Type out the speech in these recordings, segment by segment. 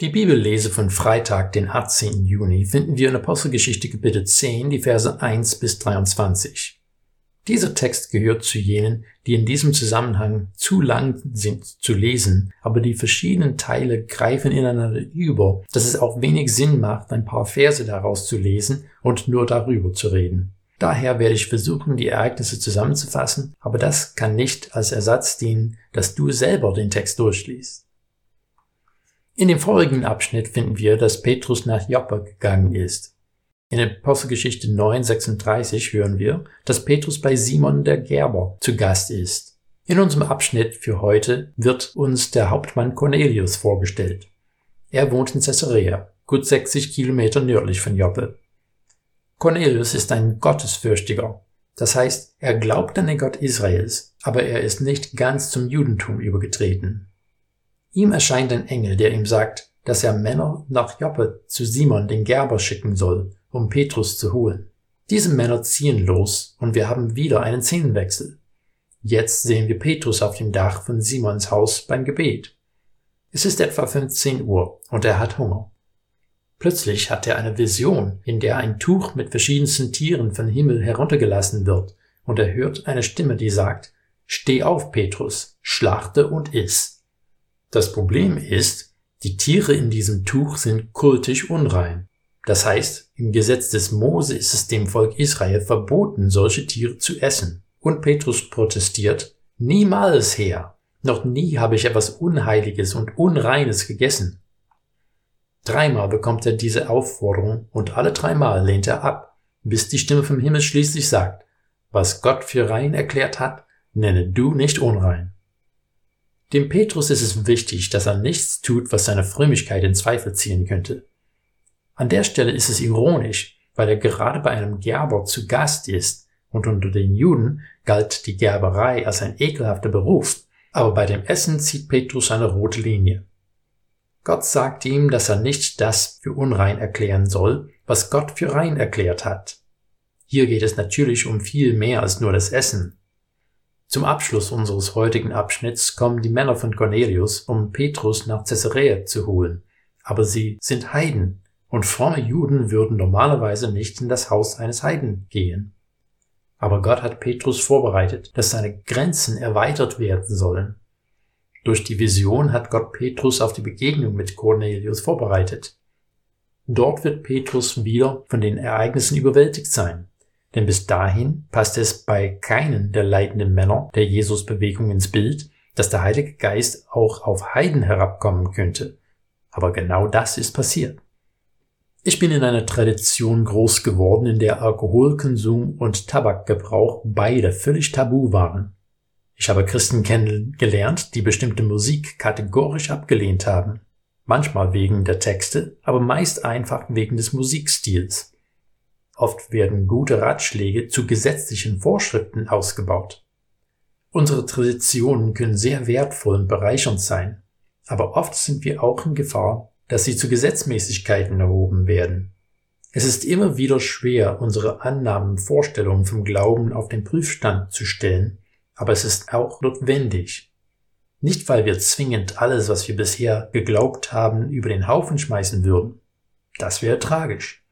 Die Bibellese von Freitag, den 18. Juni, finden wir in Apostelgeschichte Kapitel 10, die Verse 1 bis 23. Dieser Text gehört zu jenen, die in diesem Zusammenhang zu lang sind zu lesen, aber die verschiedenen Teile greifen ineinander über, dass es auch wenig Sinn macht, ein paar Verse daraus zu lesen und nur darüber zu reden. Daher werde ich versuchen, die Ereignisse zusammenzufassen, aber das kann nicht als Ersatz dienen, dass du selber den Text durchliest. In dem vorigen Abschnitt finden wir, dass Petrus nach Joppa gegangen ist. In Apostelgeschichte 9,36 hören wir, dass Petrus bei Simon der Gerber zu Gast ist. In unserem Abschnitt für heute wird uns der Hauptmann Cornelius vorgestellt. Er wohnt in Caesarea, gut 60 Kilometer nördlich von Joppe. Cornelius ist ein Gottesfürchtiger. Das heißt, er glaubt an den Gott Israels, aber er ist nicht ganz zum Judentum übergetreten. Ihm erscheint ein Engel, der ihm sagt, dass er Männer nach Joppe zu Simon den Gerber schicken soll, um Petrus zu holen. Diese Männer ziehen los und wir haben wieder einen Szenenwechsel. Jetzt sehen wir Petrus auf dem Dach von Simons Haus beim Gebet. Es ist etwa 15 Uhr und er hat Hunger. Plötzlich hat er eine Vision, in der ein Tuch mit verschiedensten Tieren vom Himmel heruntergelassen wird, und er hört eine Stimme, die sagt, Steh auf, Petrus, schlachte und iss. Das Problem ist, die Tiere in diesem Tuch sind kultisch unrein. Das heißt, im Gesetz des Mose ist es dem Volk Israel verboten, solche Tiere zu essen. Und Petrus protestiert, niemals her, noch nie habe ich etwas Unheiliges und Unreines gegessen. Dreimal bekommt er diese Aufforderung und alle dreimal lehnt er ab, bis die Stimme vom Himmel schließlich sagt, was Gott für rein erklärt hat, nenne du nicht unrein. Dem Petrus ist es wichtig, dass er nichts tut, was seine Frömmigkeit in Zweifel ziehen könnte. An der Stelle ist es ironisch, weil er gerade bei einem Gerber zu Gast ist und unter den Juden galt die Gerberei als ein ekelhafter Beruf, aber bei dem Essen zieht Petrus eine rote Linie. Gott sagt ihm, dass er nicht das für unrein erklären soll, was Gott für rein erklärt hat. Hier geht es natürlich um viel mehr als nur das Essen. Zum Abschluss unseres heutigen Abschnitts kommen die Männer von Cornelius, um Petrus nach Caesarea zu holen. Aber sie sind Heiden und fromme Juden würden normalerweise nicht in das Haus eines Heiden gehen. Aber Gott hat Petrus vorbereitet, dass seine Grenzen erweitert werden sollen. Durch die Vision hat Gott Petrus auf die Begegnung mit Cornelius vorbereitet. Dort wird Petrus wieder von den Ereignissen überwältigt sein. Denn bis dahin passt es bei keinen der leitenden Männer der Jesusbewegung ins Bild, dass der Heilige Geist auch auf Heiden herabkommen könnte. Aber genau das ist passiert. Ich bin in einer Tradition groß geworden, in der Alkoholkonsum und Tabakgebrauch beide völlig tabu waren. Ich habe Christen kennengelernt, die bestimmte Musik kategorisch abgelehnt haben. Manchmal wegen der Texte, aber meist einfach wegen des Musikstils. Oft werden gute Ratschläge zu gesetzlichen Vorschriften ausgebaut. Unsere Traditionen können sehr wertvoll und bereichernd sein, aber oft sind wir auch in Gefahr, dass sie zu Gesetzmäßigkeiten erhoben werden. Es ist immer wieder schwer, unsere Annahmen und Vorstellungen vom Glauben auf den Prüfstand zu stellen, aber es ist auch notwendig. Nicht, weil wir zwingend alles, was wir bisher geglaubt haben, über den Haufen schmeißen würden. Das wäre tragisch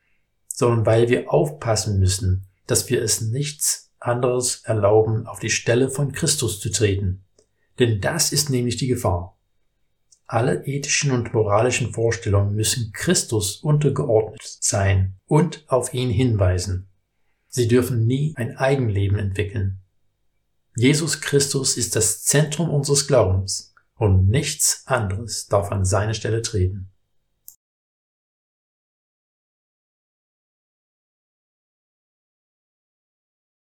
sondern weil wir aufpassen müssen, dass wir es nichts anderes erlauben, auf die Stelle von Christus zu treten. Denn das ist nämlich die Gefahr. Alle ethischen und moralischen Vorstellungen müssen Christus untergeordnet sein und auf ihn hinweisen. Sie dürfen nie ein Eigenleben entwickeln. Jesus Christus ist das Zentrum unseres Glaubens und nichts anderes darf an seine Stelle treten.